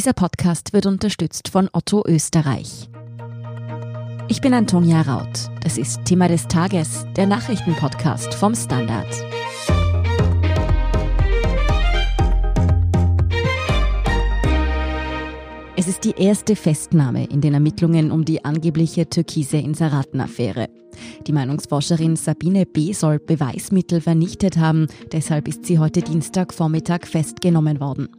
Dieser Podcast wird unterstützt von Otto Österreich. Ich bin Antonia Raut. Das ist Thema des Tages, der Nachrichtenpodcast vom Standard. Es ist die erste Festnahme in den Ermittlungen um die angebliche türkise Inseraten-Affäre. Die Meinungsforscherin Sabine B. soll Beweismittel vernichtet haben, deshalb ist sie heute Dienstagvormittag festgenommen worden.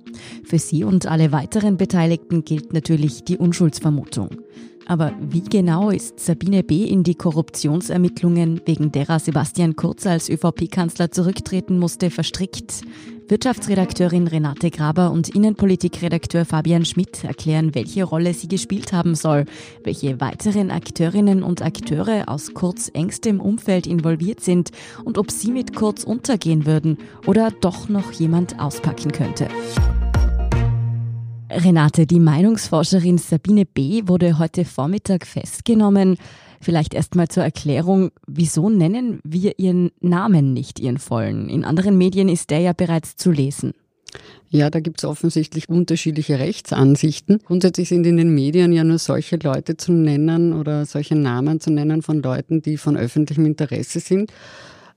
Für sie und alle weiteren Beteiligten gilt natürlich die Unschuldsvermutung. Aber wie genau ist Sabine B. in die Korruptionsermittlungen, wegen derer Sebastian Kurz als ÖVP-Kanzler zurücktreten musste, verstrickt? Wirtschaftsredakteurin Renate Graber und Innenpolitikredakteur Fabian Schmidt erklären, welche Rolle sie gespielt haben soll, welche weiteren Akteurinnen und Akteure aus Kurz engstem Umfeld involviert sind und ob sie mit Kurz untergehen würden oder doch noch jemand auspacken könnte. Renate, die Meinungsforscherin Sabine B. wurde heute Vormittag festgenommen. Vielleicht erstmal zur Erklärung, wieso nennen wir ihren Namen nicht, ihren vollen? In anderen Medien ist der ja bereits zu lesen. Ja, da gibt es offensichtlich unterschiedliche Rechtsansichten. Grundsätzlich sind in den Medien ja nur solche Leute zu nennen oder solche Namen zu nennen von Leuten, die von öffentlichem Interesse sind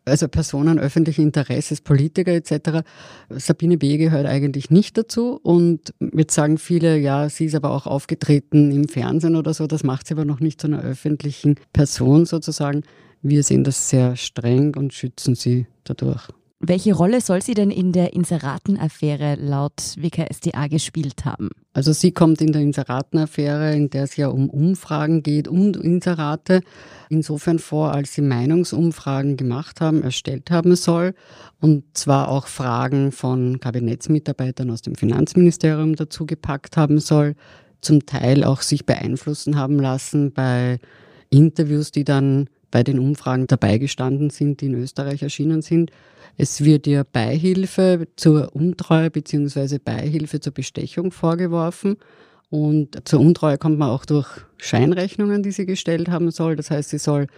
also Personen öffentlichen Interesses, Politiker etc. Sabine B. gehört eigentlich nicht dazu und jetzt sagen viele, ja, sie ist aber auch aufgetreten im Fernsehen oder so, das macht sie aber noch nicht zu einer öffentlichen Person sozusagen. Wir sehen das sehr streng und schützen sie dadurch. Welche Rolle soll sie denn in der Inseratenaffäre laut WKSDA gespielt haben? Also sie kommt in der Inseratenaffäre, in der es ja um Umfragen geht und Inserate, insofern vor, als sie Meinungsumfragen gemacht haben, erstellt haben soll und zwar auch Fragen von Kabinettsmitarbeitern aus dem Finanzministerium dazu gepackt haben soll, zum Teil auch sich beeinflussen haben lassen bei Interviews, die dann bei den Umfragen dabei gestanden sind, die in Österreich erschienen sind. Es wird ihr Beihilfe zur Untreue bzw. Beihilfe zur Bestechung vorgeworfen. Und zur Untreue kommt man auch durch Scheinrechnungen, die sie gestellt haben soll. Das heißt, sie soll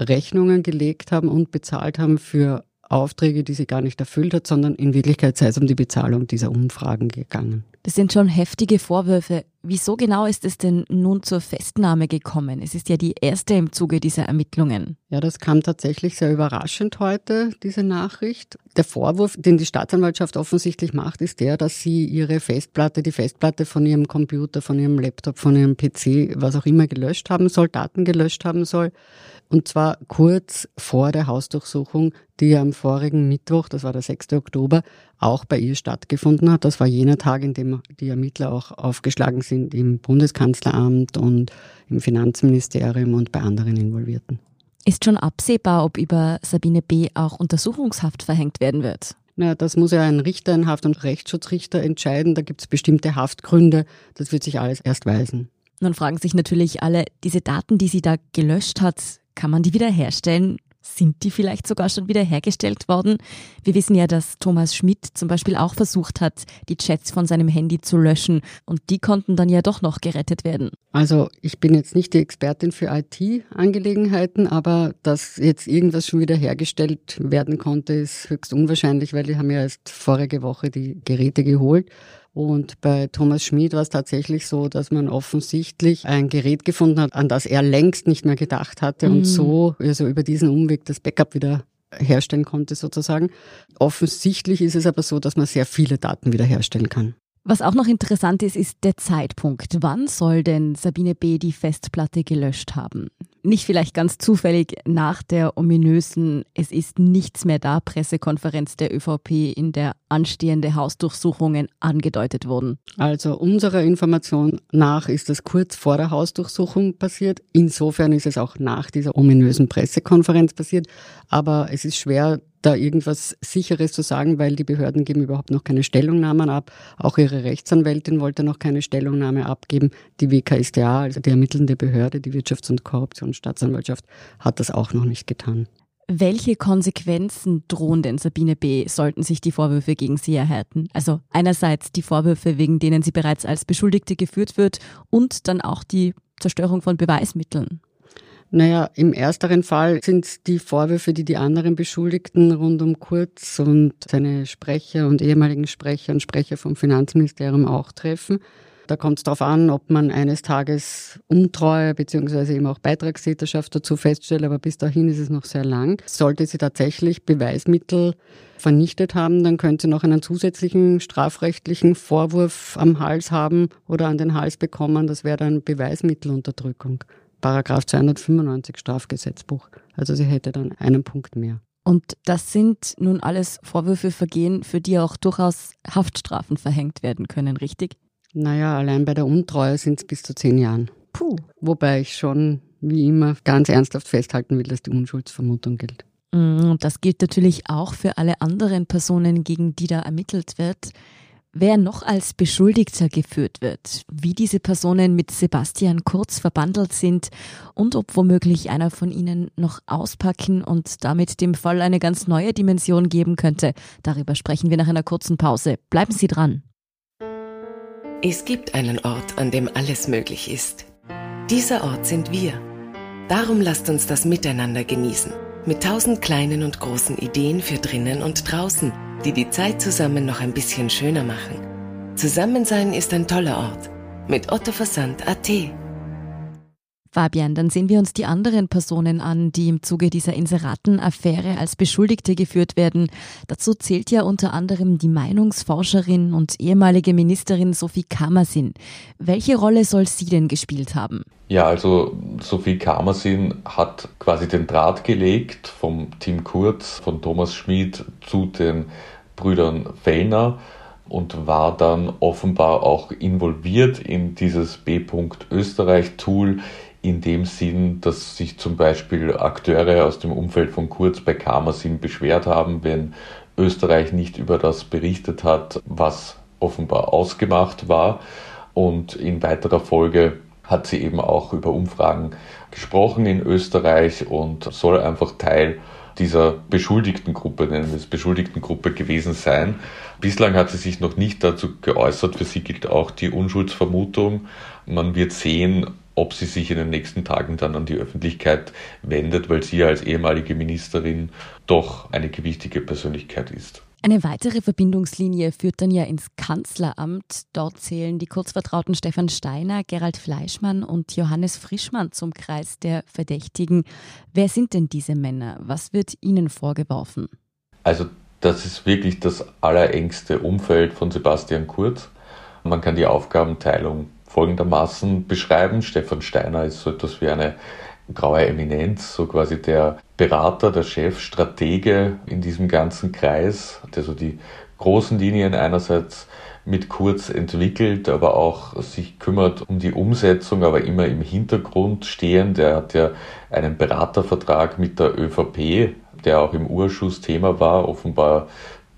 Rechnungen gelegt haben und bezahlt haben für Aufträge, die sie gar nicht erfüllt hat, sondern in Wirklichkeit sei es um die Bezahlung dieser Umfragen gegangen. Das sind schon heftige Vorwürfe. Wieso genau ist es denn nun zur Festnahme gekommen? Es ist ja die erste im Zuge dieser Ermittlungen. Ja, das kam tatsächlich sehr überraschend heute, diese Nachricht. Der Vorwurf, den die Staatsanwaltschaft offensichtlich macht, ist der, dass sie ihre Festplatte, die Festplatte von ihrem Computer, von ihrem Laptop, von ihrem PC, was auch immer gelöscht haben soll, Daten gelöscht haben soll. Und zwar kurz vor der Hausdurchsuchung, die am vorigen Mittwoch, das war der 6. Oktober, auch bei ihr stattgefunden hat. Das war jener Tag, in dem die Ermittler auch aufgeschlagen sind im Bundeskanzleramt und im Finanzministerium und bei anderen Involvierten. Ist schon absehbar, ob über Sabine B. auch Untersuchungshaft verhängt werden wird? Na, das muss ja ein Richter, ein Haft- und Rechtsschutzrichter entscheiden. Da gibt es bestimmte Haftgründe. Das wird sich alles erst weisen. Nun fragen sich natürlich alle, diese Daten, die sie da gelöscht hat, kann man die wiederherstellen? Sind die vielleicht sogar schon wiederhergestellt worden? Wir wissen ja, dass Thomas Schmidt zum Beispiel auch versucht hat, die Chats von seinem Handy zu löschen und die konnten dann ja doch noch gerettet werden. Also ich bin jetzt nicht die Expertin für IT-Angelegenheiten, aber dass jetzt irgendwas schon wiederhergestellt werden konnte, ist höchst unwahrscheinlich, weil die haben ja erst vorige Woche die Geräte geholt. Und bei Thomas Schmid war es tatsächlich so, dass man offensichtlich ein Gerät gefunden hat, an das er längst nicht mehr gedacht hatte mhm. und so also über diesen Umweg das Backup wieder herstellen konnte sozusagen. Offensichtlich ist es aber so, dass man sehr viele Daten wiederherstellen kann. Was auch noch interessant ist, ist der Zeitpunkt. Wann soll denn Sabine B. die Festplatte gelöscht haben? Nicht vielleicht ganz zufällig nach der ominösen Es ist nichts mehr da Pressekonferenz der ÖVP, in der anstehende Hausdurchsuchungen angedeutet wurden. Also unserer Information nach ist es kurz vor der Hausdurchsuchung passiert. Insofern ist es auch nach dieser ominösen Pressekonferenz passiert. Aber es ist schwer da irgendwas Sicheres zu sagen, weil die Behörden geben überhaupt noch keine Stellungnahmen ab. Auch ihre Rechtsanwältin wollte noch keine Stellungnahme abgeben. Die WKStA, also die ermittelnde Behörde, die Wirtschafts- und Korruptionsstaatsanwaltschaft, hat das auch noch nicht getan. Welche Konsequenzen drohen denn Sabine B., sollten sich die Vorwürfe gegen sie erhärten? Also einerseits die Vorwürfe, wegen denen sie bereits als Beschuldigte geführt wird und dann auch die Zerstörung von Beweismitteln. Naja, im ersteren Fall sind die Vorwürfe, die die anderen Beschuldigten rund um Kurz und seine Sprecher und ehemaligen Sprecher und Sprecher vom Finanzministerium auch treffen. Da kommt es darauf an, ob man eines Tages Untreue bzw. eben auch Beitragstäterschaft dazu feststellt, aber bis dahin ist es noch sehr lang. Sollte sie tatsächlich Beweismittel vernichtet haben, dann könnte sie noch einen zusätzlichen strafrechtlichen Vorwurf am Hals haben oder an den Hals bekommen. Das wäre dann Beweismittelunterdrückung. Paragraph 295 Strafgesetzbuch. Also sie hätte dann einen Punkt mehr. Und das sind nun alles Vorwürfe, Vergehen, für die auch durchaus Haftstrafen verhängt werden können, richtig? Naja, allein bei der Untreue sind es bis zu zehn Jahren. Puh. Wobei ich schon, wie immer, ganz ernsthaft festhalten will, dass die Unschuldsvermutung gilt. Mm, und das gilt natürlich auch für alle anderen Personen, gegen die da ermittelt wird. Wer noch als Beschuldigter geführt wird, wie diese Personen mit Sebastian Kurz verbandelt sind und ob womöglich einer von ihnen noch auspacken und damit dem Fall eine ganz neue Dimension geben könnte, darüber sprechen wir nach einer kurzen Pause. Bleiben Sie dran. Es gibt einen Ort, an dem alles möglich ist. Dieser Ort sind wir. Darum lasst uns das miteinander genießen. Mit tausend kleinen und großen Ideen für drinnen und draußen, die die Zeit zusammen noch ein bisschen schöner machen. Zusammensein ist ein toller Ort. Mit Otto Versand AT. Fabian, dann sehen wir uns die anderen Personen an, die im Zuge dieser Inseraten-Affäre als Beschuldigte geführt werden. Dazu zählt ja unter anderem die Meinungsforscherin und ehemalige Ministerin Sophie Kamersin. Welche Rolle soll sie denn gespielt haben? Ja, also Sophie Kamersin hat quasi den Draht gelegt vom Team Kurz, von Thomas Schmid zu den Brüdern Fellner und war dann offenbar auch involviert in dieses B. Österreich Tool, in dem Sinn, dass sich zum Beispiel Akteure aus dem Umfeld von Kurz bei Kamersin beschwert haben, wenn Österreich nicht über das berichtet hat, was offenbar ausgemacht war. Und in weiterer Folge hat sie eben auch über Umfragen gesprochen in Österreich und soll einfach Teil dieser Beschuldigtengruppe, nennen wir es Beschuldigtengruppe gewesen sein. Bislang hat sie sich noch nicht dazu geäußert. Für sie gilt auch die Unschuldsvermutung. Man wird sehen, ob sie sich in den nächsten Tagen dann an die Öffentlichkeit wendet, weil sie als ehemalige Ministerin doch eine gewichtige Persönlichkeit ist. Eine weitere Verbindungslinie führt dann ja ins Kanzleramt. Dort zählen die kurzvertrauten Stefan Steiner, Gerald Fleischmann und Johannes Frischmann zum Kreis der Verdächtigen. Wer sind denn diese Männer? Was wird ihnen vorgeworfen? Also das ist wirklich das allerengste Umfeld von Sebastian Kurz. Man kann die Aufgabenteilung folgendermaßen beschreiben. Stefan Steiner ist so etwas wie eine graue Eminenz, so quasi der Berater, der Chef, Stratege in diesem ganzen Kreis, der so die großen Linien einerseits mit Kurz entwickelt, aber auch sich kümmert um die Umsetzung, aber immer im Hintergrund stehend. Er hat ja einen Beratervertrag mit der ÖVP, der auch im Urschuss Thema war, offenbar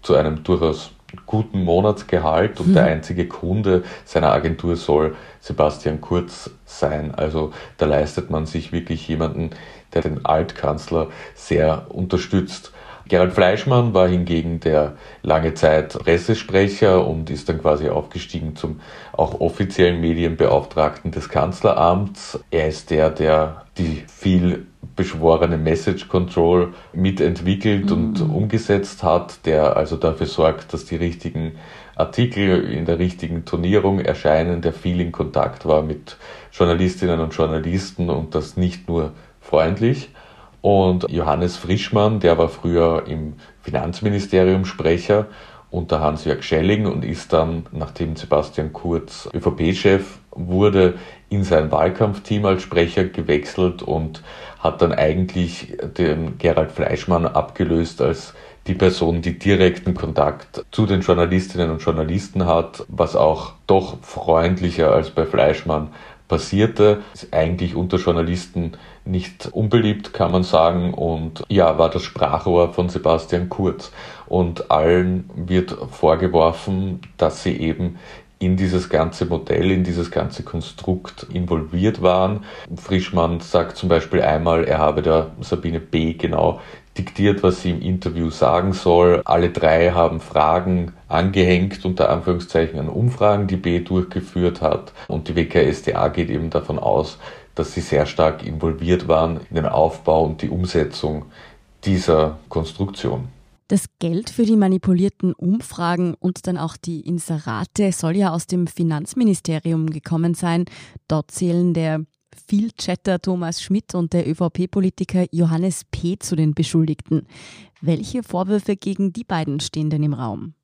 zu einem durchaus guten Monatsgehalt und mhm. der einzige Kunde seiner Agentur soll Sebastian Kurz sein. Also da leistet man sich wirklich jemanden, der den Altkanzler sehr unterstützt. Gerald Fleischmann war hingegen der lange Zeit Pressesprecher und ist dann quasi aufgestiegen zum auch offiziellen Medienbeauftragten des Kanzleramts. Er ist der, der die viel beschworene Message Control mitentwickelt mhm. und umgesetzt hat, der also dafür sorgt, dass die richtigen Artikel in der richtigen Turnierung erscheinen, der viel in Kontakt war mit Journalistinnen und Journalisten und das nicht nur freundlich. Und Johannes Frischmann, der war früher im Finanzministerium Sprecher unter Hans-Jörg Schelling und ist dann, nachdem Sebastian Kurz ÖVP-Chef wurde, in sein Wahlkampfteam als Sprecher gewechselt und hat dann eigentlich den Gerald Fleischmann abgelöst als die Person, die direkten Kontakt zu den Journalistinnen und Journalisten hat, was auch doch freundlicher als bei Fleischmann passierte. Ist eigentlich unter Journalisten nicht unbeliebt, kann man sagen, und ja, war das Sprachrohr von Sebastian Kurz. Und allen wird vorgeworfen, dass sie eben in dieses ganze Modell, in dieses ganze Konstrukt involviert waren. Frischmann sagt zum Beispiel einmal, er habe der Sabine B. genau diktiert, was sie im Interview sagen soll. Alle drei haben Fragen angehängt, unter Anführungszeichen an Umfragen, die B durchgeführt hat. Und die WKSDA geht eben davon aus, dass sie sehr stark involviert waren in den Aufbau und die Umsetzung dieser Konstruktion. Das Geld für die manipulierten Umfragen und dann auch die Inserate soll ja aus dem Finanzministerium gekommen sein. Dort zählen der Vielchatter Thomas Schmidt und der ÖVP-Politiker Johannes P. zu den Beschuldigten. Welche Vorwürfe gegen die beiden stehen denn im Raum?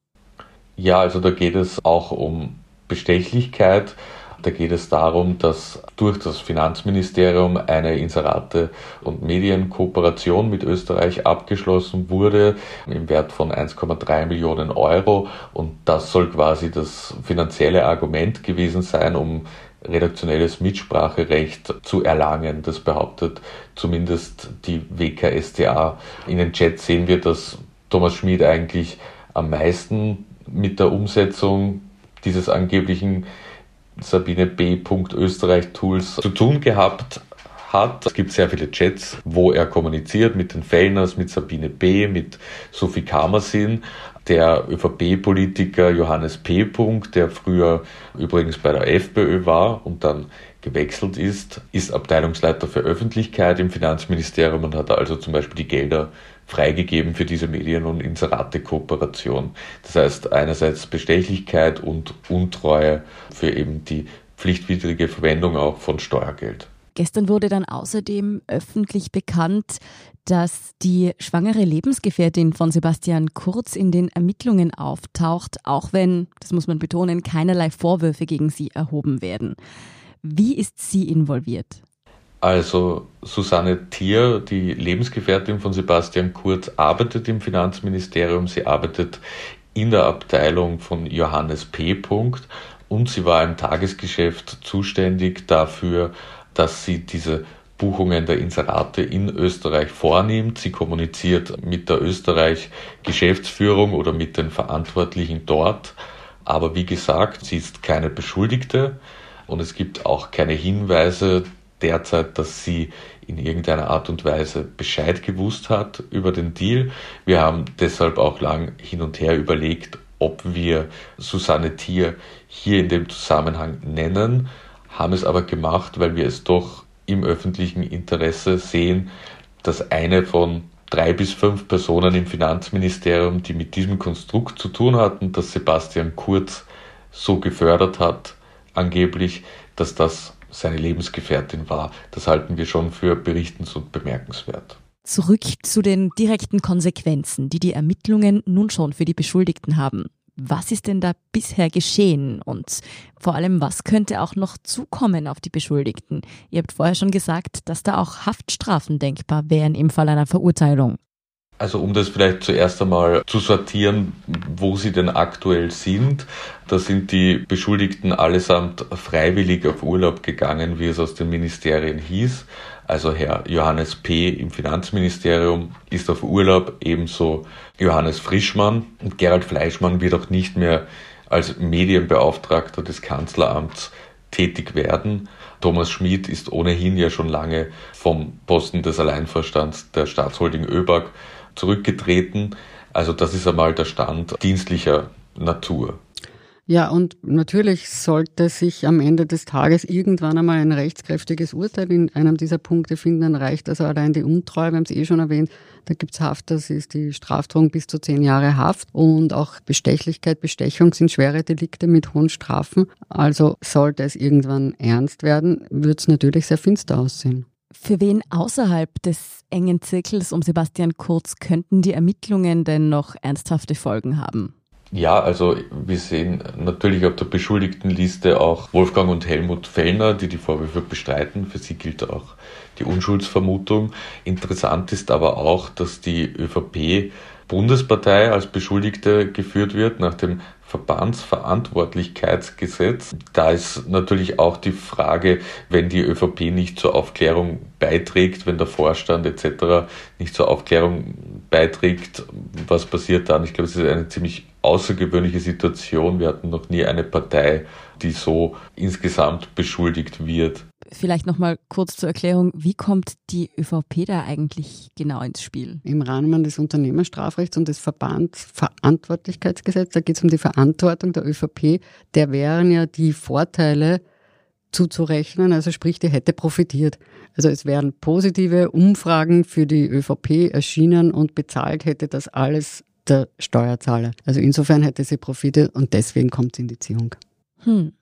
Ja, also da geht es auch um Bestechlichkeit. Da geht es darum, dass durch das Finanzministerium eine Inserate- und Medienkooperation mit Österreich abgeschlossen wurde im Wert von 1,3 Millionen Euro. Und das soll quasi das finanzielle Argument gewesen sein, um redaktionelles Mitspracherecht zu erlangen. Das behauptet zumindest die WKStA. In den Chats sehen wir, dass Thomas Schmid eigentlich am meisten mit der Umsetzung dieses angeblichen Sabine B. Österreich Tools zu tun gehabt hat. Es gibt sehr viele Chats, wo er kommuniziert mit den Fellners, mit Sabine B., mit Sophie Kamersin. Der ÖVP-Politiker Johannes P. der früher übrigens bei der FPÖ war und dann gewechselt ist, ist Abteilungsleiter für Öffentlichkeit im Finanzministerium und hat also zum Beispiel die Gelder freigegeben für diese Medien- und Inserate-Kooperation. Das heißt einerseits Bestechlichkeit und Untreue für eben die pflichtwidrige Verwendung auch von Steuergeld. Gestern wurde dann außerdem öffentlich bekannt, dass die schwangere Lebensgefährtin von Sebastian Kurz in den Ermittlungen auftaucht, auch wenn, das muss man betonen, keinerlei Vorwürfe gegen sie erhoben werden. Wie ist sie involviert? Also Susanne Thier, die Lebensgefährtin von Sebastian Kurz, arbeitet im Finanzministerium. Sie arbeitet in der Abteilung von Johannes P. und sie war im Tagesgeschäft zuständig dafür, dass sie diese Buchungen der Inserate in Österreich vornimmt. Sie kommuniziert mit der Österreich-Geschäftsführung oder mit den Verantwortlichen dort. Aber wie gesagt, sie ist keine Beschuldigte und es gibt auch keine Hinweise derzeit, dass sie in irgendeiner Art und Weise Bescheid gewusst hat über den Deal. Wir haben deshalb auch lang hin und her überlegt, ob wir Susanne Thier hier in dem Zusammenhang nennen, haben es aber gemacht, weil wir es doch im öffentlichen Interesse sehen, dass eine von drei bis fünf Personen im Finanzministerium, die mit diesem Konstrukt zu tun hatten, das Sebastian Kurz so gefördert hat, angeblich, dass das seine Lebensgefährtin war. Das halten wir schon für berichtens- und bemerkenswert. Zurück zu den direkten Konsequenzen, die die Ermittlungen nun schon für die Beschuldigten haben. Was ist denn da bisher geschehen und vor allem, was könnte auch noch zukommen auf die Beschuldigten? Ihr habt vorher schon gesagt, dass da auch Haftstrafen denkbar wären im Fall einer Verurteilung. Also um das vielleicht zuerst einmal zu sortieren, wo sie denn aktuell sind, da sind die Beschuldigten allesamt freiwillig auf Urlaub gegangen, wie es aus den Ministerien hieß. Also Herr Johannes P. im Finanzministerium ist auf Urlaub, ebenso Johannes Frischmann. Und Gerald Fleischmann wird auch nicht mehr als Medienbeauftragter des Kanzleramts tätig werden. Thomas Schmid ist ohnehin ja schon lange vom Posten des Alleinvorstands der Staatsholding ÖBAG zurückgetreten. Also das ist einmal der Stand dienstlicher Natur. Ja, und natürlich sollte sich am Ende des Tages irgendwann einmal ein rechtskräftiges Urteil in einem dieser Punkte finden, dann reicht also allein die Untreue, wir haben es eh schon erwähnt, da gibt's Haft, das ist die Strafdrohung bis zu zehn Jahre Haft und auch Bestechlichkeit, Bestechung sind schwere Delikte mit hohen Strafen. Also sollte es irgendwann ernst werden, wird es natürlich sehr finster aussehen. Für wen außerhalb des engen Zirkels um Sebastian Kurz könnten die Ermittlungen denn noch ernsthafte Folgen haben? Ja, also wir sehen natürlich auf der Beschuldigtenliste auch Wolfgang und Helmut Fellner, die die Vorwürfe bestreiten. Für sie gilt auch die Unschuldsvermutung. Interessant ist aber auch, dass die ÖVP Bundespartei als Beschuldigte geführt wird nach dem Verbandsverantwortlichkeitsgesetz. Da ist natürlich auch die Frage, wenn die ÖVP nicht zur Aufklärung beiträgt, wenn der Vorstand etc. nicht zur Aufklärung beiträgt, was passiert dann? Ich glaube, es ist eine ziemlich außergewöhnliche Situation. Wir hatten noch nie eine Partei, die so insgesamt beschuldigt wird. Vielleicht nochmal kurz zur Erklärung, wie kommt die ÖVP da eigentlich genau ins Spiel? Im Rahmen des Unternehmerstrafrechts und des Verbandsverantwortlichkeitsgesetzes, da geht es um die Verantwortung der ÖVP, der wären ja die Vorteile zuzurechnen, also sprich, die hätte profitiert. Also es wären positive Umfragen für die ÖVP erschienen und bezahlt hätte das alles der Steuerzahler. Also insofern hätte sie Profite und deswegen kommt sie in die Ziehung. Hm.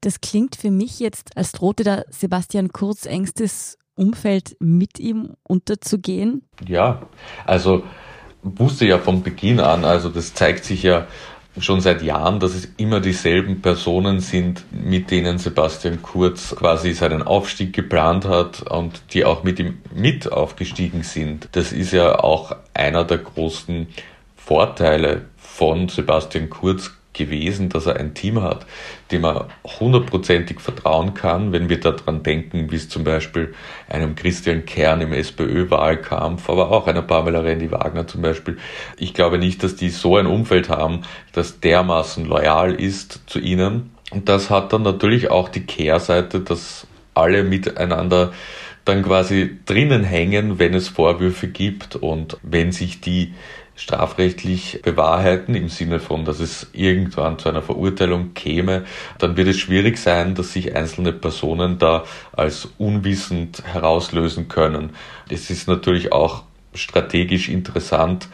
Das klingt für mich jetzt, als drohte da Sebastian Kurz engstes Umfeld mit ihm unterzugehen. Ja, also wusste ja von Beginn an, also das zeigt sich ja schon seit Jahren, dass es immer dieselben Personen sind, mit denen Sebastian Kurz quasi seinen Aufstieg geplant hat und die auch mit ihm mit aufgestiegen sind. Das ist ja auch einer der großen Vorteile von Sebastian Kurz gewesen, dass er ein Team hat, dem er hundertprozentig vertrauen kann, wenn wir daran denken, wie es zum Beispiel einem Christian Kern im SPÖ-Wahlkampf, aber auch einer Pamela Rendi-Wagner zum Beispiel. Ich glaube nicht, dass die so ein Umfeld haben, das dermaßen loyal ist zu ihnen. Und das hat dann natürlich auch die Kehrseite, dass alle miteinander dann quasi drinnen hängen, wenn es Vorwürfe gibt und wenn sich die strafrechtlich bewahrheiten, im Sinne von, dass es irgendwann zu einer Verurteilung käme, dann wird es schwierig sein, dass sich einzelne Personen da als unwissend herauslösen können. Es ist natürlich auch strategisch interessant,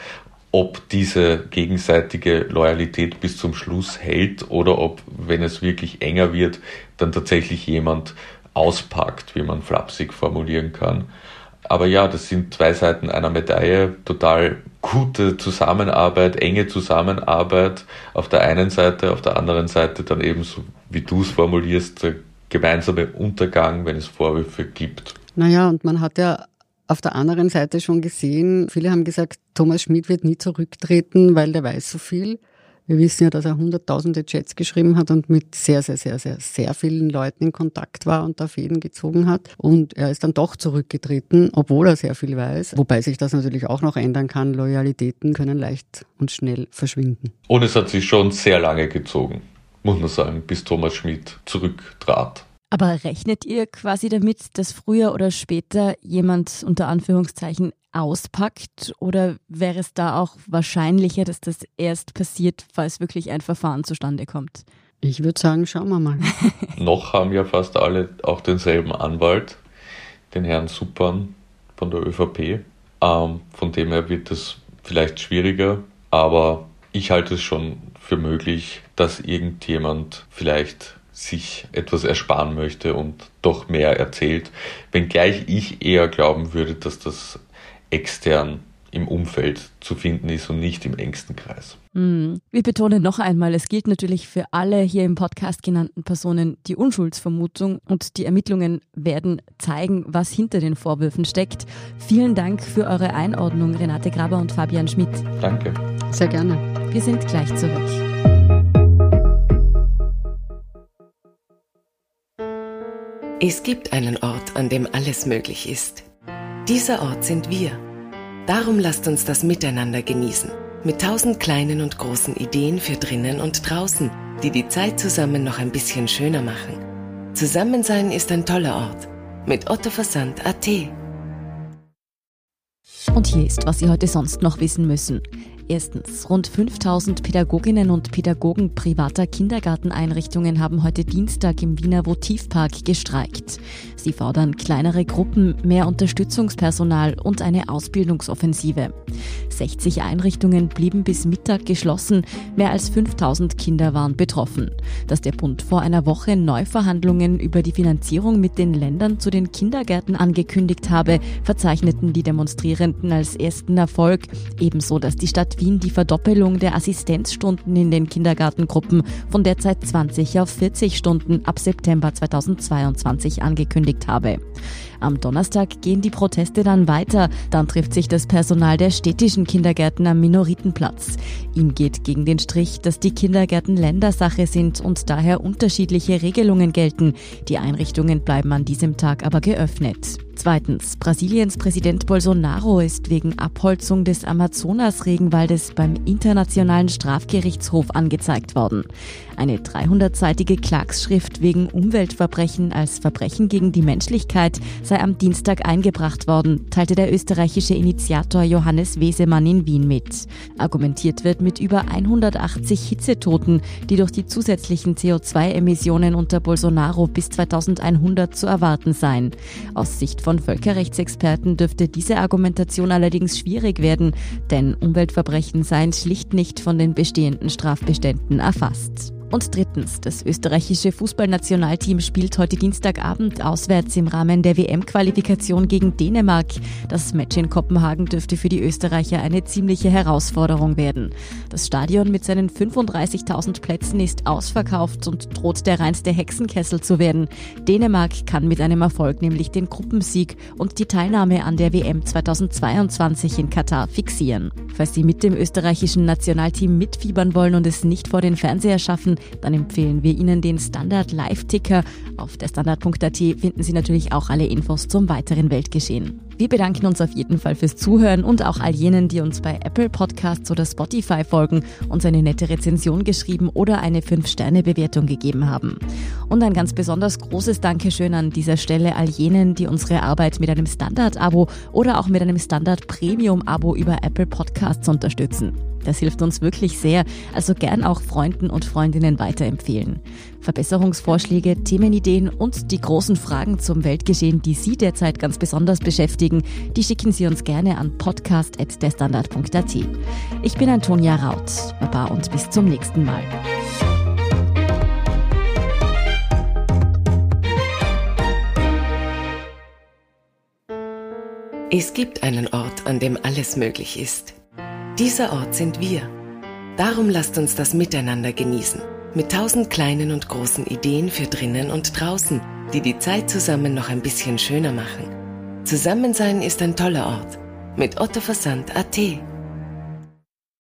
ob diese gegenseitige Loyalität bis zum Schluss hält oder ob, wenn es wirklich enger wird, dann tatsächlich jemand auspackt, wie man flapsig formulieren kann. Aber ja, das sind zwei Seiten einer Medaille, total gute Zusammenarbeit, enge Zusammenarbeit auf der einen Seite, auf der anderen Seite dann eben so, wie du es formulierst, der gemeinsame Untergang, wenn es Vorwürfe gibt. Naja, und man hat ja auf der anderen Seite schon gesehen, viele haben gesagt, Thomas Schmidt wird nie zurücktreten, weil der weiß so viel. Wir wissen ja, dass er hunderttausende Chats geschrieben hat und mit sehr, sehr, sehr, sehr, sehr vielen Leuten in Kontakt war und da Fäden gezogen hat. Und er ist dann doch zurückgetreten, obwohl er sehr viel weiß. Wobei sich das natürlich auch noch ändern kann. Loyalitäten können leicht und schnell verschwinden. Und es hat sich schon sehr lange gezogen, muss man sagen, bis Thomas Schmidt zurücktrat. Aber rechnet ihr quasi damit, dass früher oder später jemand unter Anführungszeichen auspackt oder wäre es da auch wahrscheinlicher, dass das erst passiert, falls wirklich ein Verfahren zustande kommt? Ich würde sagen, schauen wir mal. Noch haben ja fast alle auch denselben Anwalt, den Herrn Suppern von der ÖVP. Ähm, von dem her wird es vielleicht schwieriger, aber ich halte es schon für möglich, dass irgendjemand vielleicht sich etwas ersparen möchte und doch mehr erzählt, wenngleich ich eher glauben würde, dass das extern im Umfeld zu finden ist und nicht im engsten Kreis. Wir betonen noch einmal, es gilt natürlich für alle hier im Podcast genannten Personen die Unschuldsvermutung und die Ermittlungen werden zeigen, was hinter den Vorwürfen steckt. Vielen Dank für eure Einordnung, Renate Graber und Fabian Schmidt. Danke. Sehr gerne. Wir sind gleich zurück. Es gibt einen Ort, an dem alles möglich ist. Dieser Ort sind wir. Darum lasst uns das Miteinander genießen. Mit tausend kleinen und großen Ideen für drinnen und draußen, die die Zeit zusammen noch ein bisschen schöner machen. Zusammensein ist ein toller Ort. Mit Otto Versand AT. Und hier ist, was Sie heute sonst noch wissen müssen. Erstens, rund 5000 Pädagoginnen und Pädagogen privater Kindergarteneinrichtungen haben heute Dienstag im Wiener Votivpark gestreikt. Sie fordern kleinere Gruppen, mehr Unterstützungspersonal und eine Ausbildungsoffensive. 60 Einrichtungen blieben bis Mittag geschlossen, mehr als 5000 Kinder waren betroffen. Dass der Bund vor einer Woche Neuverhandlungen über die Finanzierung mit den Ländern zu den Kindergärten angekündigt habe, verzeichneten die Demonstrierenden als ersten Erfolg, ebenso dass die Stadt Wien die Verdoppelung der Assistenzstunden in den Kindergartengruppen von derzeit 20 auf 40 Stunden ab September 2022 angekündigt habe. Am Donnerstag gehen die Proteste dann weiter. Dann trifft sich das Personal der städtischen Kindergärten am Minoritenplatz. Ihm geht gegen den Strich, dass die Kindergärten Ländersache sind und daher unterschiedliche Regelungen gelten. Die Einrichtungen bleiben an diesem Tag aber geöffnet. Zweitens, Brasiliens Präsident Bolsonaro ist wegen Abholzung des Amazonas-Regenwaldes beim Internationalen Strafgerichtshof angezeigt worden. Eine 300-seitige Klagsschrift wegen Umweltverbrechen als Verbrechen gegen die Menschlichkeit sei am Dienstag eingebracht worden, teilte der österreichische Initiator Johannes Wesemann in Wien mit. Argumentiert wird mit über 180 Hitzetoten, die durch die zusätzlichen CO2-Emissionen unter Bolsonaro bis 2100 zu erwarten seien. Aus Sicht von Völkerrechtsexperten dürfte diese Argumentation allerdings schwierig werden, denn Umweltverbrechen Verbrechen seien schlicht nicht von den bestehenden Strafbeständen erfasst. Und drittens, das österreichische Fußballnationalteam spielt heute Dienstagabend auswärts im Rahmen der WM-Qualifikation gegen Dänemark. Das Match in Kopenhagen dürfte für die Österreicher eine ziemliche Herausforderung werden. Das Stadion mit seinen 35.000 Plätzen ist ausverkauft und droht der reinste Hexenkessel zu werden. Dänemark kann mit einem Erfolg nämlich den Gruppensieg und die Teilnahme an der WM 2022 in Katar fixieren. Falls Sie mit dem österreichischen Nationalteam mitfiebern wollen und es nicht vor den Fernseher schaffen, dann empfehlen wir Ihnen den Standard Live-Ticker. Auf der Standard.at finden Sie natürlich auch alle Infos zum weiteren Weltgeschehen. Wir bedanken uns auf jeden Fall fürs Zuhören und auch all jenen, die uns bei Apple Podcasts oder Spotify folgen, uns eine nette Rezension geschrieben oder eine 5-Sterne-Bewertung gegeben haben. Und ein ganz besonders großes Dankeschön an dieser Stelle all jenen, die unsere Arbeit mit einem Standard-Abo oder auch mit einem Standard-Premium-Abo über Apple Podcasts unterstützen. Das hilft uns wirklich sehr, also gern auch Freunden und Freundinnen weiterempfehlen. Verbesserungsvorschläge, Themenideen und die großen Fragen zum Weltgeschehen, die Sie derzeit ganz besonders beschäftigen, die schicken Sie uns gerne an podcast.derstandard.at. Ich bin Antonia Raut. Baba und bis zum nächsten Mal. Es gibt einen Ort, an dem alles möglich ist. Dieser Ort sind wir. Darum lasst uns das miteinander genießen. Mit tausend kleinen und großen Ideen für drinnen und draußen, die die Zeit zusammen noch ein bisschen schöner machen. Zusammensein ist ein toller Ort. Mit Otto Versand.at